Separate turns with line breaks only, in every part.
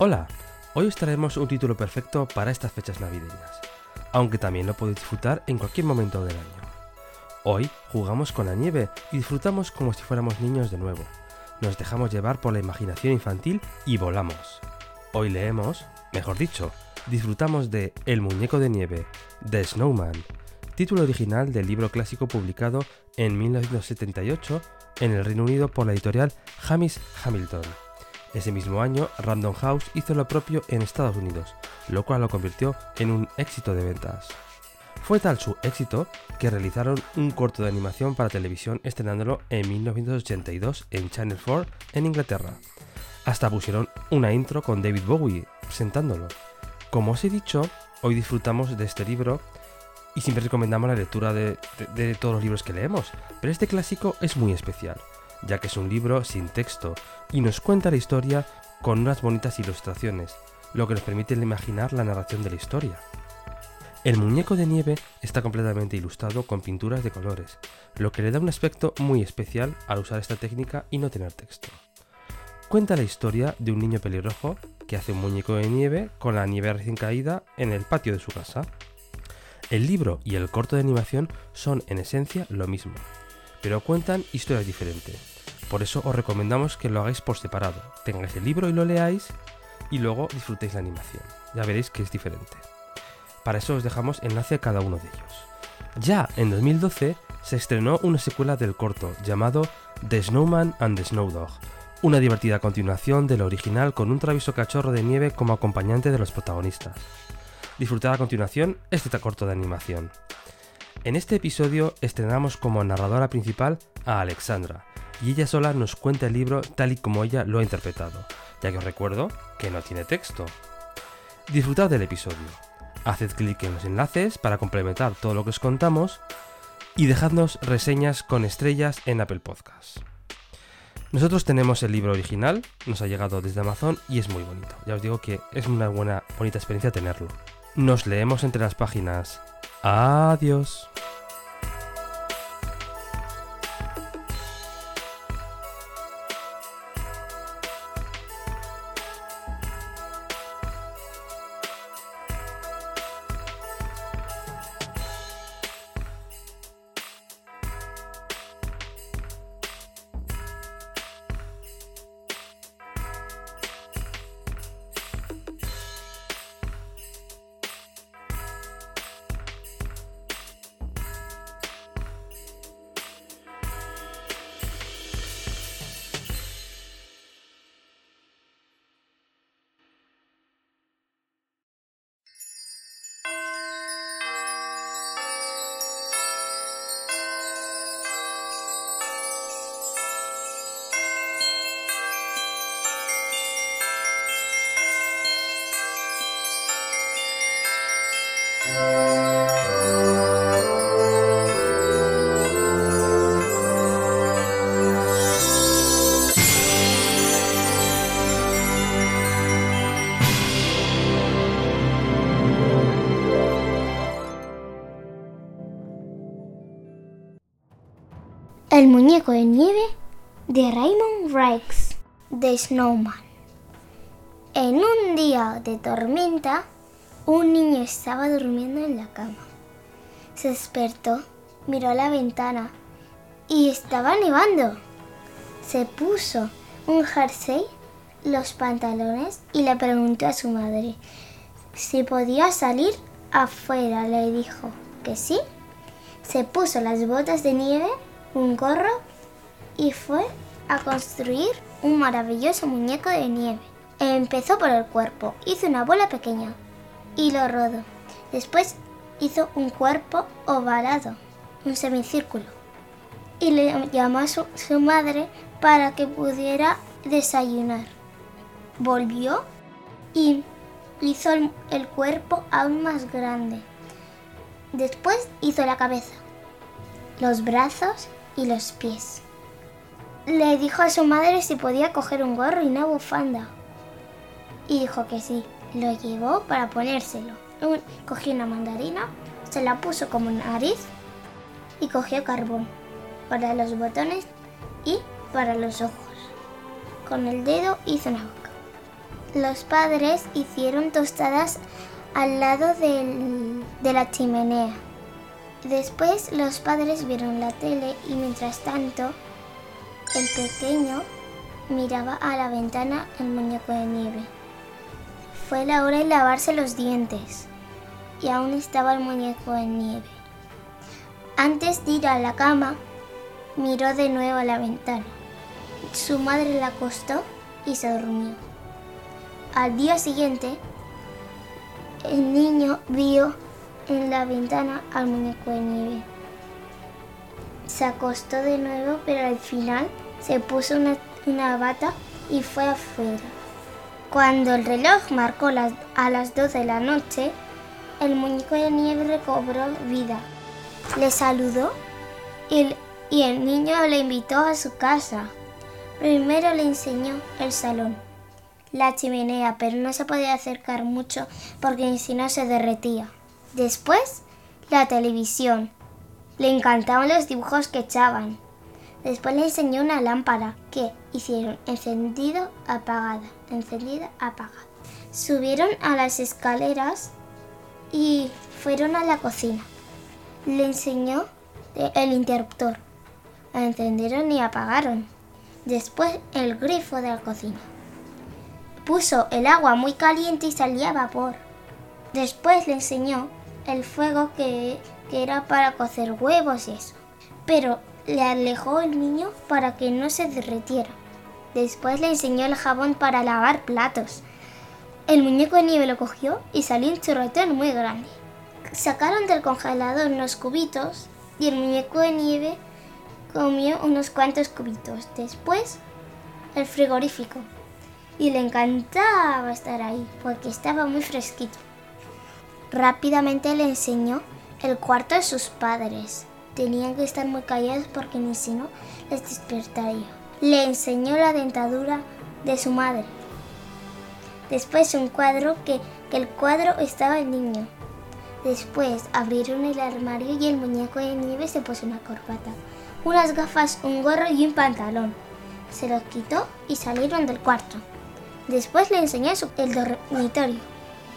Hola, hoy os traemos un título perfecto para estas fechas navideñas, aunque también lo podéis disfrutar en cualquier momento del año. Hoy jugamos con la nieve y disfrutamos como si fuéramos niños de nuevo. Nos dejamos llevar por la imaginación infantil y volamos. Hoy leemos, mejor dicho, disfrutamos de El muñeco de nieve, The Snowman, título original del libro clásico publicado en 1978 en el Reino Unido por la editorial Hamish Hamilton. Ese mismo año, Random House hizo lo propio en Estados Unidos, lo cual lo convirtió en un éxito de ventas. Fue tal su éxito que realizaron un corto de animación para televisión estrenándolo en 1982 en Channel 4 en Inglaterra. Hasta pusieron una intro con David Bowie presentándolo. Como os he dicho, hoy disfrutamos de este libro y siempre recomendamos la lectura de, todos los libros que leemos, pero este clásico es muy especial, ya que es un libro sin texto y nos cuenta la historia con unas bonitas ilustraciones, lo que nos permite imaginar la narración de la historia. El muñeco de nieve está completamente ilustrado con pinturas de colores, lo que le da un aspecto muy especial al usar esta técnica y no tener texto. Cuenta la historia de un niño pelirrojo que hace un muñeco de nieve con la nieve recién caída en el patio de su casa. El libro y el corto de animación son en esencia lo mismo, pero cuentan historias diferentes. Por eso os recomendamos que lo hagáis por separado, tengáis el libro y lo leáis y luego disfrutéis la animación. Ya veréis que es diferente. Para eso os dejamos enlace a cada uno de ellos. Ya en 2012 se estrenó una secuela del corto llamado The Snowman and the Snow Dog, una divertida continuación del original con un travieso cachorro de nieve como acompañante de los protagonistas. Disfrutad a continuación este corto de animación. En este episodio estrenamos como narradora principal a Alexandra, y ella sola nos cuenta el libro tal y como ella lo ha interpretado, ya que os recuerdo que no tiene texto. Disfrutad del episodio. Haced clic en los enlaces para complementar todo lo que os contamos y dejadnos reseñas con estrellas en Apple Podcasts. Nosotros tenemos el libro original, nos ha llegado desde Amazon y es muy bonito. Ya os digo que es una buena, bonita experiencia tenerlo. Nos leemos entre las páginas. Adiós.
El muñeco de nieve de Raymond Rex de Snowman. En un día de tormenta, un niño estaba durmiendo en la cama. Se despertó, miró a la ventana y estaba nevando. Se puso un jersey, los pantalones y le preguntó a su madre si podía salir afuera. Le dijo que sí. Se puso las botas de nieve, un gorro y fue a construir un maravilloso muñeco de nieve. Empezó por el cuerpo, hizo una bola pequeña y lo rodó. Después hizo un cuerpo ovalado, un semicírculo. y le llamó a su, su madre para que pudiera desayunar. Volvió y hizo el, el cuerpo aún más grande. Después hizo la cabeza, los brazos y los pies. Le dijo a su madre si podía coger un gorro y una bufanda. Y dijo que sí. Lo llevó para ponérselo. Cogió una mandarina, se la puso como nariz y cogió carbón para los botones y para los ojos. Con el dedo hizo una boca. Los padres hicieron tostadas al lado de la chimenea. Después los padres vieron la tele y mientras tanto el pequeño miraba a la ventana el muñeco de nieve. Fue la hora de lavarse los dientes y aún estaba el muñeco de nieve. Antes de ir a la cama, miró de nuevo a la ventana. Su madre la acostó y se durmió. Al día siguiente, el niño vio en la ventana al muñeco de nieve. Se acostó de nuevo, pero al final se puso una, una bata y fue afuera. Cuando el reloj marcó las- a las 12 de la noche, el muñeco de nieve recobró vida. Le saludó y el, y el niño le invitó a su casa. Primero le enseñó el salón, la chimenea, pero no se podía acercar mucho porque si no se derretía. Después, la televisión. Le encantaban los dibujos que echaban. Después le enseñó una lámpara que hicieron encendido, apagada, encendida, apagada. Subieron a las escaleras y fueron a la cocina. Le enseñó el interruptor. Encendieron y apagaron. Después el grifo de la cocina. Puso el agua muy caliente y salía vapor. Después le enseñó el fuego que, que era para cocer huevos y eso. Pero le alejó el niño para que no se derretiera. Después le enseñó el jabón para lavar platos. El muñeco de nieve lo cogió y salió un chorretón muy grande. Sacaron del congelador unos cubitos y el muñeco de nieve comió unos cuantos cubitos. Después, el frigorífico. Y le encantaba estar ahí porque estaba muy fresquito. Rápidamente le enseñó el cuarto de sus padres. Tenían que estar muy callados porque ni si no les despertaría. Le enseñó la dentadura de su madre. Después un cuadro que, que el cuadro estaba el niño. Después abrieron el armario y el muñeco de nieve se puso una corbata, unas gafas, un gorro y un pantalón. Se los quitó y salieron del cuarto. Después le enseñó el dormitorio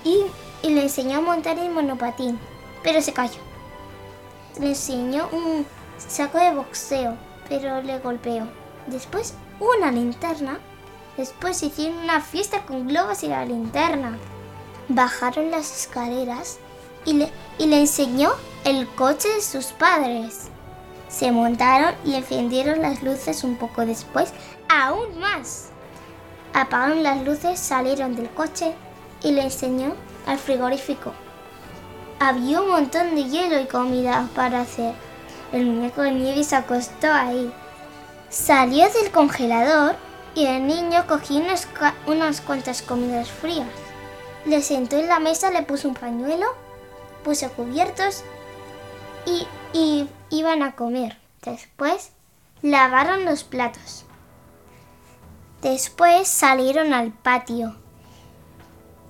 y, y le enseñó a montar el monopatín, pero se cayó. Le enseñó un saco de boxeo, pero le golpeó. Después una linterna. Después hicieron una fiesta con globos y la linterna. Bajaron las escaleras y le, y le enseñó el coche de sus padres. Se montaron y encendieron las luces un poco después, aún más. Apagaron las luces, salieron del coche y le enseñó al frigorífico. Había un montón de hielo y comida para hacer. El muñeco de nieve se acostó ahí. Salió del congelador y el niño cogió unas, unas cuantas comidas frías. Le sentó en la mesa, le puso un pañuelo, puso cubiertos y, y iban a comer. Después lavaron los platos. Después salieron al patio.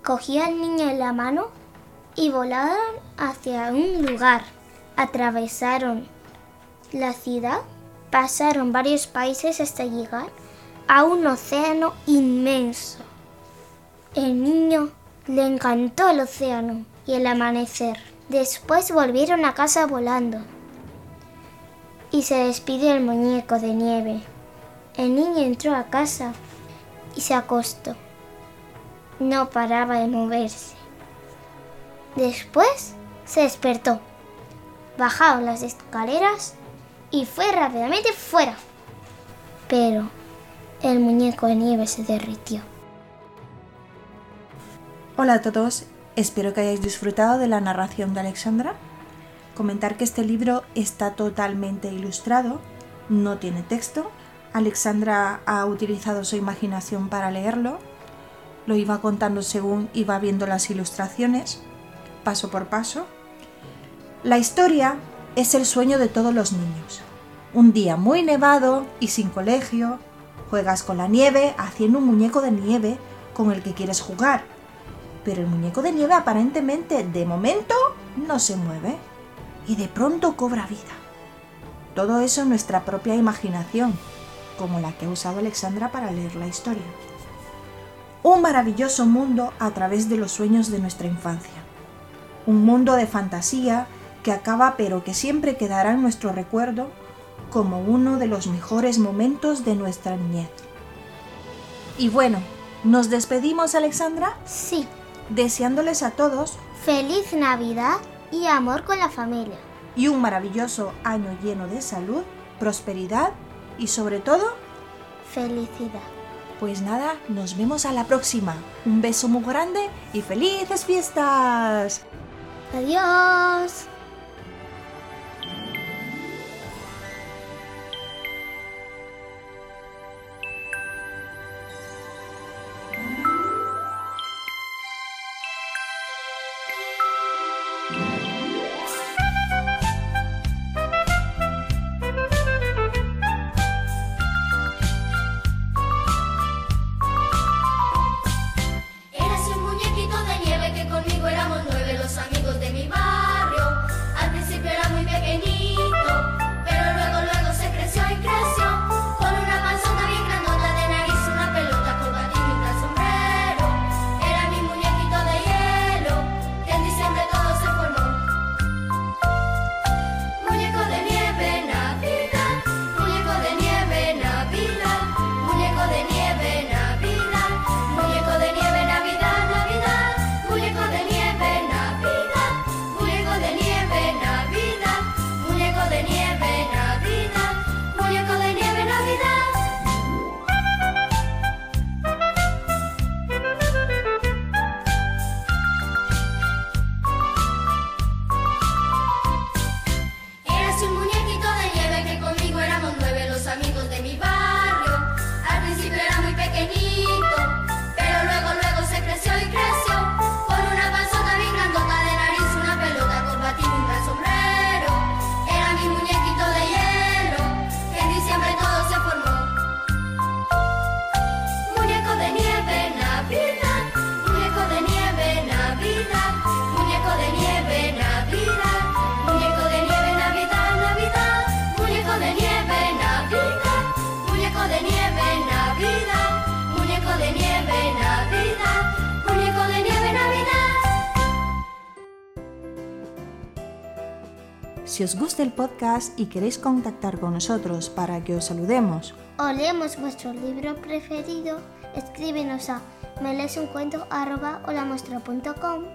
Cogió al niño en la mano y volaron hacia un lugar. Atravesaron la ciudad, pasaron varios países hasta llegar a un océano inmenso. El niño le encantó el océano y el amanecer. Después volvieron a casa volando. Y se despidió el muñeco de nieve. El niño entró a casa y se acostó. No paraba de moverse. Después se despertó. Bajaron las escaleras y fue rápidamente fuera. Pero el muñeco de nieve se derritió.
Hola a todos, espero que hayáis disfrutado de la narración de Alexandra. Comentar que este libro está totalmente ilustrado, No tiene texto. Alexandra ha utilizado su imaginación para leerlo. Lo iba contando según iba viendo las ilustraciones, paso por paso. La historia es el sueño de todos los niños. Un día muy nevado y sin colegio, juegas con la nieve haciendo un muñeco de nieve con el que quieres jugar. Pero el muñeco de nieve aparentemente de momento no se mueve y de pronto cobra vida. Todo eso en nuestra propia imaginación, como la que ha usado Alexandra para leer la historia. Un maravilloso mundo a través de los sueños de nuestra infancia. Un mundo de fantasía que acaba pero que siempre quedará en nuestro recuerdo como uno de los mejores momentos de nuestra niñez. Y bueno, ¿nos despedimos Alexandra?
Sí.
Deseándoles a todos
Feliz Navidad y amor con la familia.
y un maravilloso año lleno de salud, prosperidad y sobre todo,
Felicidad.
pues nada, nos vemos a la próxima. Un beso muy grande y felices fiestas.
Adiós.
Si os gusta el podcast y queréis contactar con nosotros para que os saludemos
O leemos vuestro libro preferido, escríbenos a melesuncuento.com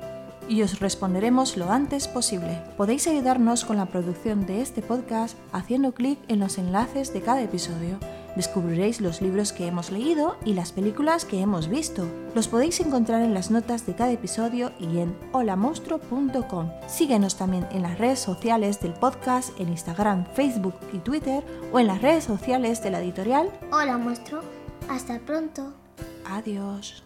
y os responderemos lo antes posible. Podéis ayudarnos con la producción de este podcast haciendo clic en los enlaces de cada episodio. Descubriréis los libros que hemos leído y las películas que hemos visto. Los podéis encontrar en las notas de cada episodio y en holamonstruo.com. Síguenos también en las redes sociales del podcast en Instagram, Facebook y Twitter o en las redes sociales de la editorial.
Hola, monstruo. Hasta pronto.
Adiós.